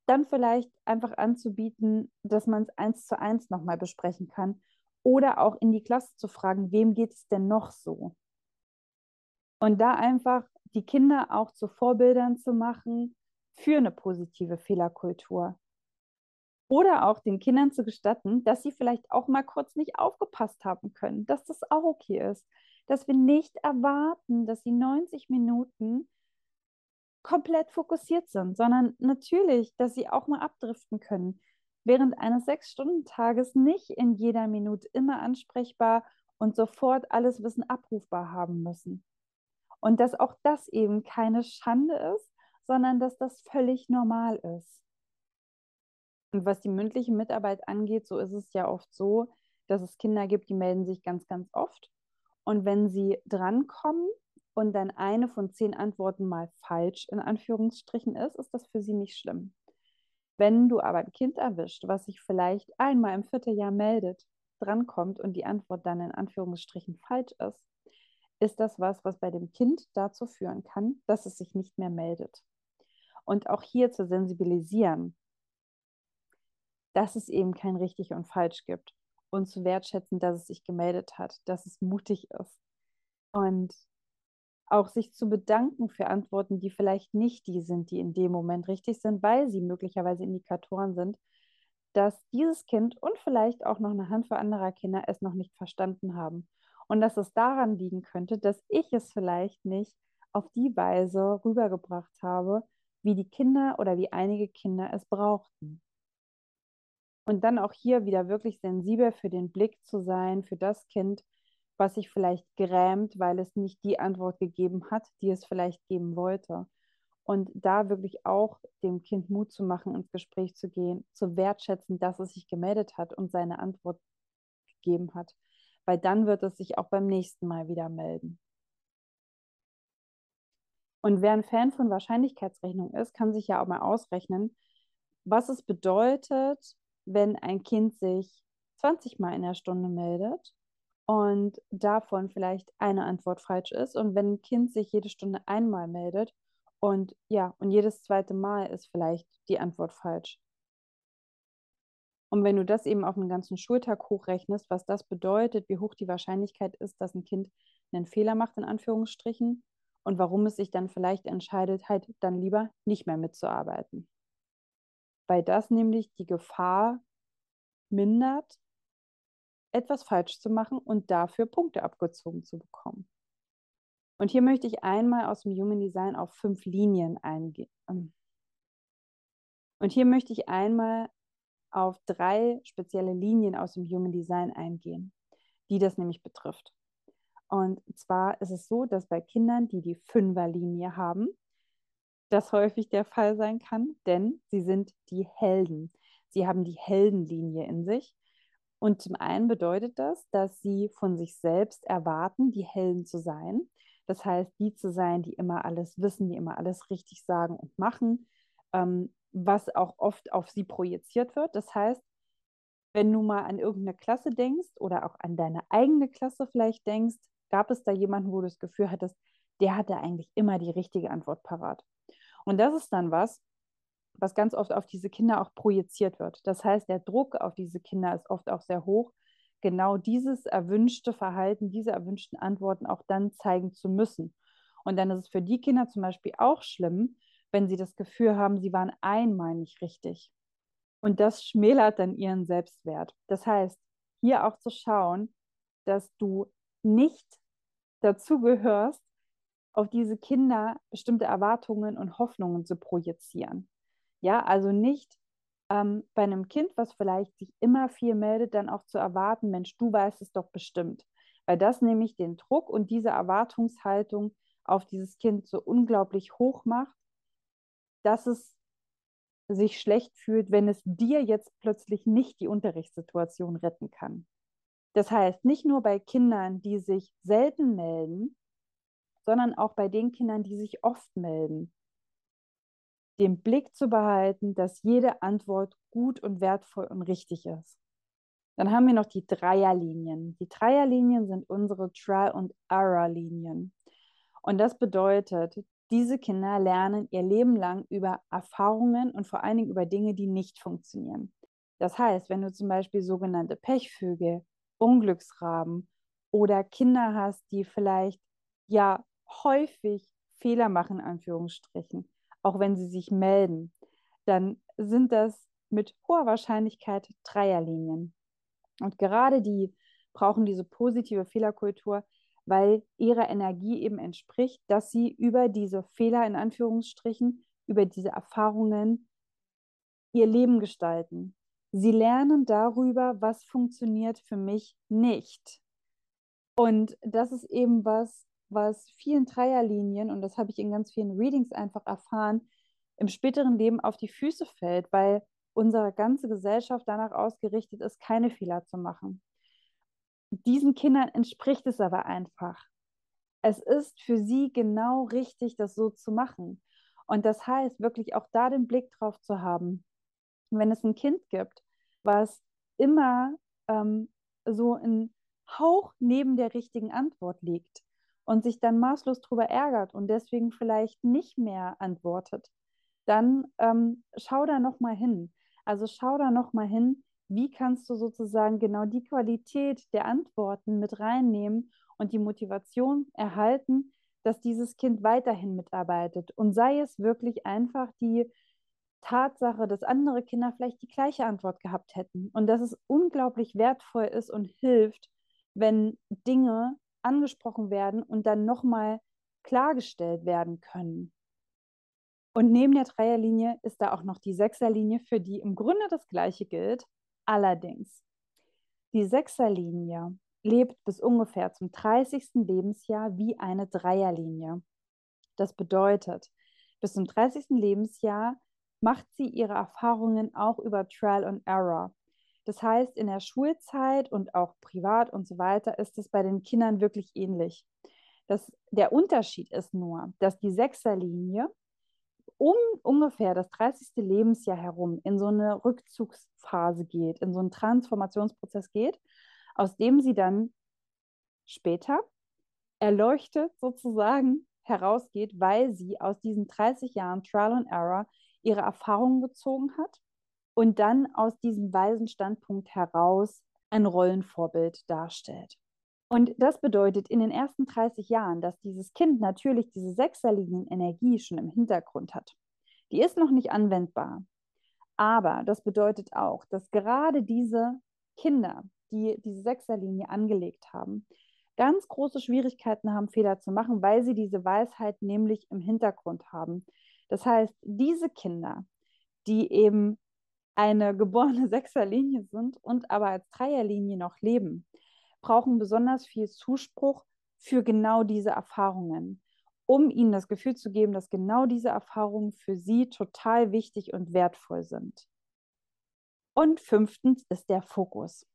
dann vielleicht einfach anzubieten, dass man es eins zu eins nochmal besprechen kann oder auch in die Klasse zu fragen, wem geht es denn noch so? Und da einfach die Kinder auch zu Vorbildern zu machen für eine positive Fehlerkultur. Oder auch den Kindern zu gestatten, dass sie vielleicht auch mal kurz nicht aufgepasst haben können, dass das auch okay ist dass wir nicht erwarten, dass sie 90 Minuten komplett fokussiert sind, sondern natürlich, dass sie auch mal abdriften können. Während eines Sechs-Stunden-Tages nicht in jeder Minute immer ansprechbar und sofort alles Wissen abrufbar haben müssen. Und dass auch das eben keine Schande ist, sondern dass das völlig normal ist. Und was die mündliche Mitarbeit angeht, so ist es ja oft so, dass es Kinder gibt, die melden sich ganz, ganz oft und wenn sie drankommen und dann eine von zehn Antworten mal falsch in Anführungsstrichen ist, ist das für sie nicht schlimm. Wenn du aber ein Kind erwischt, was sich vielleicht einmal im Vierteljahr meldet, drankommt und die Antwort dann in Anführungsstrichen falsch ist, ist das was, was bei dem Kind dazu führen kann, dass es sich nicht mehr meldet. Und auch hier zu sensibilisieren, dass es eben kein richtig und falsch gibt und zu wertschätzen, dass es sich gemeldet hat, dass es mutig ist. Und auch sich zu bedanken für Antworten, die vielleicht nicht die sind, die in dem Moment richtig sind, weil sie möglicherweise Indikatoren sind, dass dieses Kind und vielleicht auch noch eine Handvoll anderer Kinder es noch nicht verstanden haben. Und dass es daran liegen könnte, dass ich es vielleicht nicht auf die Weise rübergebracht habe, wie die Kinder oder wie einige Kinder es brauchten. Und dann auch hier wieder wirklich sensibel für den Blick zu sein, für das Kind, was sich vielleicht grämt, weil es nicht die Antwort gegeben hat, die es vielleicht geben wollte. Und da wirklich auch dem Kind Mut zu machen, ins Gespräch zu gehen, zu wertschätzen, dass es sich gemeldet hat und seine Antwort gegeben hat. Weil dann wird es sich auch beim nächsten Mal wieder melden. Und wer ein Fan von Wahrscheinlichkeitsrechnung ist, kann sich ja auch mal ausrechnen, was es bedeutet, wenn ein Kind sich 20 Mal in der Stunde meldet und davon vielleicht eine Antwort falsch ist. Und wenn ein Kind sich jede Stunde einmal meldet und ja, und jedes zweite Mal ist vielleicht die Antwort falsch. Und wenn du das eben auf einen ganzen Schultag hochrechnest, was das bedeutet, wie hoch die Wahrscheinlichkeit ist, dass ein Kind einen Fehler macht, in Anführungsstrichen, und warum es sich dann vielleicht entscheidet, halt dann lieber nicht mehr mitzuarbeiten. Weil das nämlich die Gefahr mindert, etwas falsch zu machen und dafür Punkte abgezogen zu bekommen. Und hier möchte ich einmal aus dem Human Design auf fünf Linien eingehen. Und hier möchte ich einmal auf drei spezielle Linien aus dem Human Design eingehen, die das nämlich betrifft. Und zwar ist es so, dass bei Kindern, die die Fünferlinie haben, das häufig der Fall sein kann, denn sie sind die Helden. Sie haben die Heldenlinie in sich. Und zum einen bedeutet das, dass sie von sich selbst erwarten, die Helden zu sein. Das heißt, die zu sein, die immer alles wissen, die immer alles richtig sagen und machen, ähm, was auch oft auf sie projiziert wird. Das heißt, wenn du mal an irgendeine Klasse denkst oder auch an deine eigene Klasse vielleicht denkst, gab es da jemanden, wo du das Gefühl hattest, der hatte eigentlich immer die richtige Antwort parat. Und das ist dann was, was ganz oft auf diese Kinder auch projiziert wird. Das heißt, der Druck auf diese Kinder ist oft auch sehr hoch, genau dieses erwünschte Verhalten, diese erwünschten Antworten auch dann zeigen zu müssen. Und dann ist es für die Kinder zum Beispiel auch schlimm, wenn sie das Gefühl haben, sie waren einmal nicht richtig. Und das schmälert dann ihren Selbstwert. Das heißt, hier auch zu schauen, dass du nicht dazu gehörst, auf diese Kinder bestimmte Erwartungen und Hoffnungen zu projizieren. Ja, also nicht ähm, bei einem Kind, was vielleicht sich immer viel meldet, dann auch zu erwarten, Mensch, du weißt es doch bestimmt. Weil das nämlich den Druck und diese Erwartungshaltung auf dieses Kind so unglaublich hoch macht, dass es sich schlecht fühlt, wenn es dir jetzt plötzlich nicht die Unterrichtssituation retten kann. Das heißt, nicht nur bei Kindern, die sich selten melden, sondern auch bei den Kindern, die sich oft melden. Den Blick zu behalten, dass jede Antwort gut und wertvoll und richtig ist. Dann haben wir noch die Dreierlinien. Die Dreierlinien sind unsere Trial- und Error-Linien. Und das bedeutet, diese Kinder lernen ihr Leben lang über Erfahrungen und vor allen Dingen über Dinge, die nicht funktionieren. Das heißt, wenn du zum Beispiel sogenannte Pechvögel, Unglücksraben oder Kinder hast, die vielleicht ja häufig Fehler machen, in Anführungsstrichen, auch wenn sie sich melden, dann sind das mit hoher Wahrscheinlichkeit Dreierlinien. Und gerade die brauchen diese positive Fehlerkultur, weil ihrer Energie eben entspricht, dass sie über diese Fehler in Anführungsstrichen, über diese Erfahrungen ihr Leben gestalten. Sie lernen darüber, was funktioniert für mich nicht. Und das ist eben was, was vielen Dreierlinien, und das habe ich in ganz vielen Readings einfach erfahren, im späteren Leben auf die Füße fällt, weil unsere ganze Gesellschaft danach ausgerichtet ist, keine Fehler zu machen. Diesen Kindern entspricht es aber einfach. Es ist für sie genau richtig, das so zu machen. Und das heißt, wirklich auch da den Blick drauf zu haben, wenn es ein Kind gibt, was immer ähm, so ein Hauch neben der richtigen Antwort liegt, und sich dann maßlos darüber ärgert und deswegen vielleicht nicht mehr antwortet, dann ähm, schau da nochmal hin. Also schau da nochmal hin, wie kannst du sozusagen genau die Qualität der Antworten mit reinnehmen und die Motivation erhalten, dass dieses Kind weiterhin mitarbeitet. Und sei es wirklich einfach die Tatsache, dass andere Kinder vielleicht die gleiche Antwort gehabt hätten und dass es unglaublich wertvoll ist und hilft, wenn Dinge angesprochen werden und dann nochmal klargestellt werden können. Und neben der Dreierlinie ist da auch noch die Sechserlinie, für die im Grunde das Gleiche gilt. Allerdings, die Sechserlinie lebt bis ungefähr zum 30. Lebensjahr wie eine Dreierlinie. Das bedeutet, bis zum 30. Lebensjahr macht sie ihre Erfahrungen auch über Trial and Error. Das heißt, in der Schulzeit und auch privat und so weiter ist es bei den Kindern wirklich ähnlich. Das, der Unterschied ist nur, dass die Sechserlinie um ungefähr das 30. Lebensjahr herum in so eine Rückzugsphase geht, in so einen Transformationsprozess geht, aus dem sie dann später erleuchtet sozusagen herausgeht, weil sie aus diesen 30 Jahren Trial and Error ihre Erfahrungen gezogen hat und dann aus diesem weisen Standpunkt heraus ein Rollenvorbild darstellt. Und das bedeutet in den ersten 30 Jahren, dass dieses Kind natürlich diese sechserlinien Energie schon im Hintergrund hat. Die ist noch nicht anwendbar. Aber das bedeutet auch, dass gerade diese Kinder, die diese Sechserlinie angelegt haben, ganz große Schwierigkeiten haben, Fehler zu machen, weil sie diese Weisheit nämlich im Hintergrund haben. Das heißt, diese Kinder, die eben eine geborene (laughs) Sechserlinie sind und aber als Dreierlinie noch leben, brauchen besonders viel Zuspruch für genau diese Erfahrungen, um ihnen das Gefühl zu geben, dass genau diese Erfahrungen für sie total wichtig und wertvoll sind. Und fünftens ist der Fokus.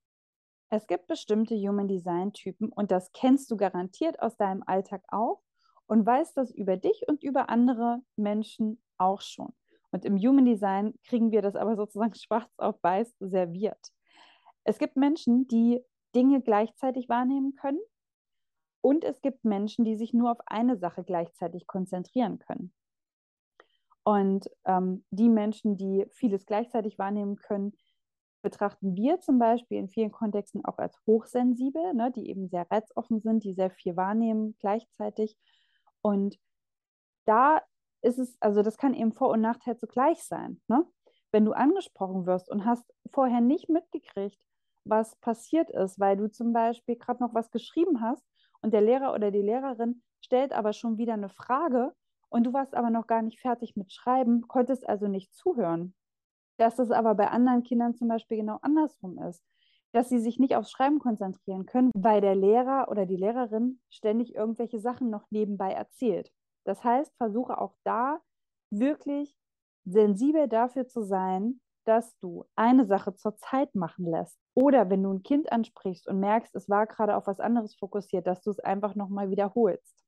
Es gibt bestimmte Human Design Typen und das kennst du garantiert aus deinem Alltag auch und weißt das über dich und über andere Menschen auch schon. Und im Human Design kriegen wir das aber sozusagen (laughs) schwarz auf weiß serviert. Es gibt Menschen, die Dinge gleichzeitig wahrnehmen können. Und es gibt Menschen, die sich nur auf eine Sache gleichzeitig konzentrieren können. Und ähm, die Menschen, die vieles gleichzeitig wahrnehmen können, betrachten wir zum Beispiel in vielen Kontexten auch als hochsensibel, ne, die eben sehr reizoffen sind, die sehr viel wahrnehmen gleichzeitig. Und da ist es, also das kann eben Vor- und Nachteil zugleich sein. Ne? Wenn du angesprochen wirst und hast vorher nicht mitgekriegt, was passiert ist, weil du zum Beispiel gerade noch was geschrieben hast und der Lehrer oder die Lehrerin stellt aber schon wieder eine Frage und du warst aber noch gar nicht fertig mit Schreiben, konntest also nicht zuhören. Dass das aber bei anderen Kindern zum Beispiel genau andersrum ist. Dass sie sich nicht aufs Schreiben konzentrieren können, weil der Lehrer oder die Lehrerin ständig irgendwelche Sachen noch nebenbei erzählt. Das heißt, versuche auch da wirklich sensibel dafür zu sein, dass du eine Sache zur Zeit machen lässt. Oder wenn du ein Kind ansprichst und merkst, es war gerade auf was anderes fokussiert, dass du es einfach nochmal wiederholst.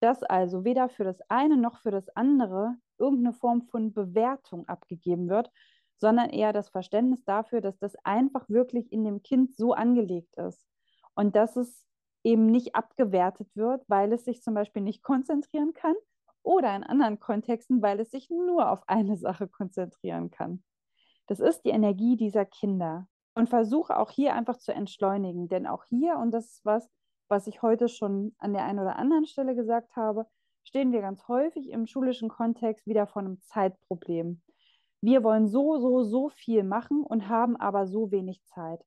Dass also weder für das eine noch für das andere irgendeine Form von Bewertung abgegeben wird, sondern eher das Verständnis dafür, dass das einfach wirklich in dem Kind so angelegt ist und dass es eben nicht abgewertet wird, weil es sich zum Beispiel nicht konzentrieren kann oder in anderen Kontexten, weil es sich nur auf eine Sache konzentrieren kann. Das ist die Energie dieser Kinder. Und versuche auch hier einfach zu entschleunigen. Denn auch hier, und das ist was, was ich heute schon an der einen oder anderen Stelle gesagt habe, stehen wir ganz häufig im schulischen Kontext wieder vor einem Zeitproblem. Wir wollen so, so, so viel machen und haben aber so wenig Zeit.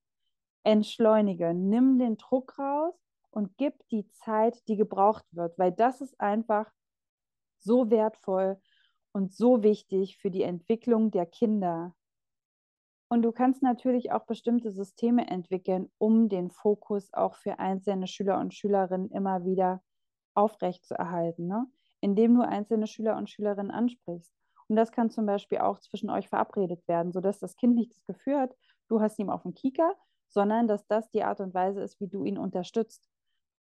Entschleunige, nimm den Druck raus und gib die Zeit, die gebraucht wird, weil das ist einfach so wertvoll und so wichtig für die Entwicklung der Kinder. Und du kannst natürlich auch bestimmte Systeme entwickeln, um den Fokus auch für einzelne Schüler und Schülerinnen immer wieder aufrechtzuerhalten, ne? indem du einzelne Schüler und Schülerinnen ansprichst. Und das kann zum Beispiel auch zwischen euch verabredet werden, sodass das Kind nicht das Gefühl hat, du hast ihn auf dem Kieker, sondern dass das die Art und Weise ist, wie du ihn unterstützt.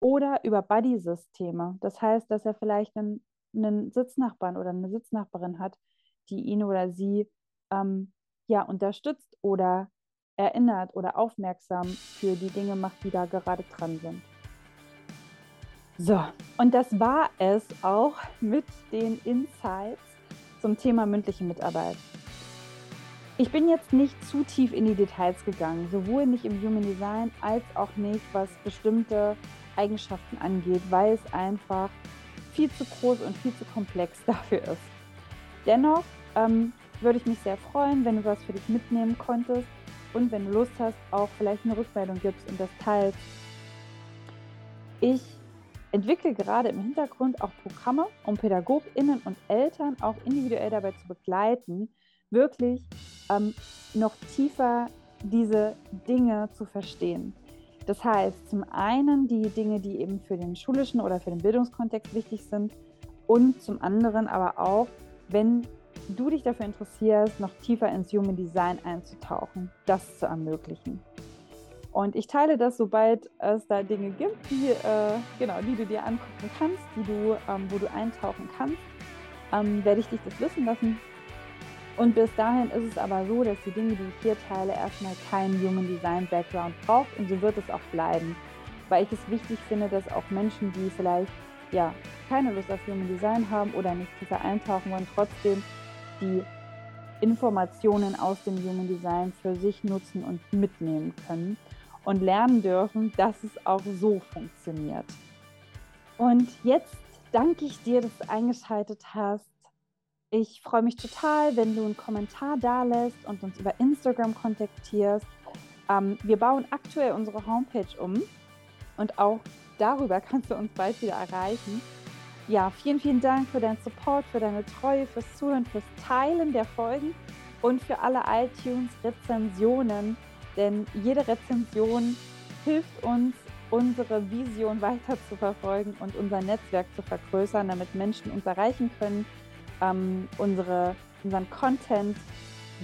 Oder über Buddy-Systeme. Das heißt, dass er vielleicht einen, einen Sitznachbarn oder eine Sitznachbarin hat, die ihn oder sie ähm, ja, unterstützt oder erinnert oder aufmerksam für die Dinge macht, die da gerade dran sind. So, und das war es auch mit den Insights zum Thema mündliche Mitarbeit. Ich bin jetzt nicht zu tief in die Details gegangen, sowohl nicht im Human Design als auch nicht, was bestimmte Eigenschaften angeht, weil es einfach viel zu groß und viel zu komplex (laughs) dafür ist. Dennoch ähm, würde ich mich sehr freuen, wenn du was für dich mitnehmen konntest und wenn du Lust hast, auch vielleicht eine Rückmeldung gibst und das teilst. Ich entwickle gerade im Hintergrund auch Programme, um PädagogInnen und Eltern auch individuell dabei zu begleiten, wirklich ähm, noch tiefer diese Dinge zu verstehen. Das heißt, zum einen die Dinge, die eben für den schulischen oder für den Bildungskontext wichtig sind und zum anderen aber auch, wenn du dich dafür interessierst, noch tiefer ins Human Design einzutauchen, das zu ermöglichen. Und ich teile das, sobald es da Dinge gibt, die, äh, genau, die du dir angucken kannst, die du, ähm, wo du eintauchen kannst, ähm, werde ich dich das wissen lassen. Und bis dahin ist es aber so, dass die Dinge, die ich hier teile, erstmal keinen Human Design Background braucht und so wird es auch bleiben. Weil ich es wichtig finde, dass auch Menschen, die vielleicht ja keine Lust auf Human Design haben oder nicht tiefer eintauchen wollen, trotzdem die Informationen aus dem Human Design für sich nutzen und mitnehmen können und lernen dürfen, dass es auch so funktioniert. Und jetzt danke ich dir, dass du eingeschaltet hast. Ich freue mich total, wenn du einen Kommentar da lässt und uns über Instagram kontaktierst. Ähm, wir bauen aktuell unsere Homepage um und auch darüber (laughs) kannst du uns bald wieder erreichen. Ja, vielen, vielen Dank für deinen Support, für deine Treue, fürs Zuhören, fürs Teilen der Folgen und für alle iTunes-Rezensionen denn jede Rezension hilft uns, unsere Vision weiter zu verfolgen und unser Netzwerk zu vergrößern, damit Menschen uns erreichen können, ähm, unsere, unseren Content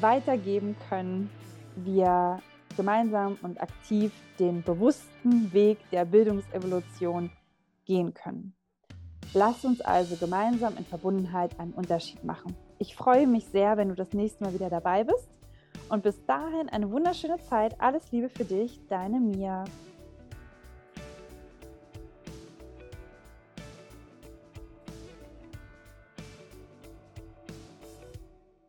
weitergeben können, wir gemeinsam und aktiv den bewussten Weg der Bildungsevolution gehen können. Lass uns also gemeinsam in Verbundenheit einen Unterschied machen. Ich freue mich sehr, wenn du das nächste Mal wieder dabei bist und bis dahin eine wunderschöne Zeit. Alles Liebe für dich, deine Mia.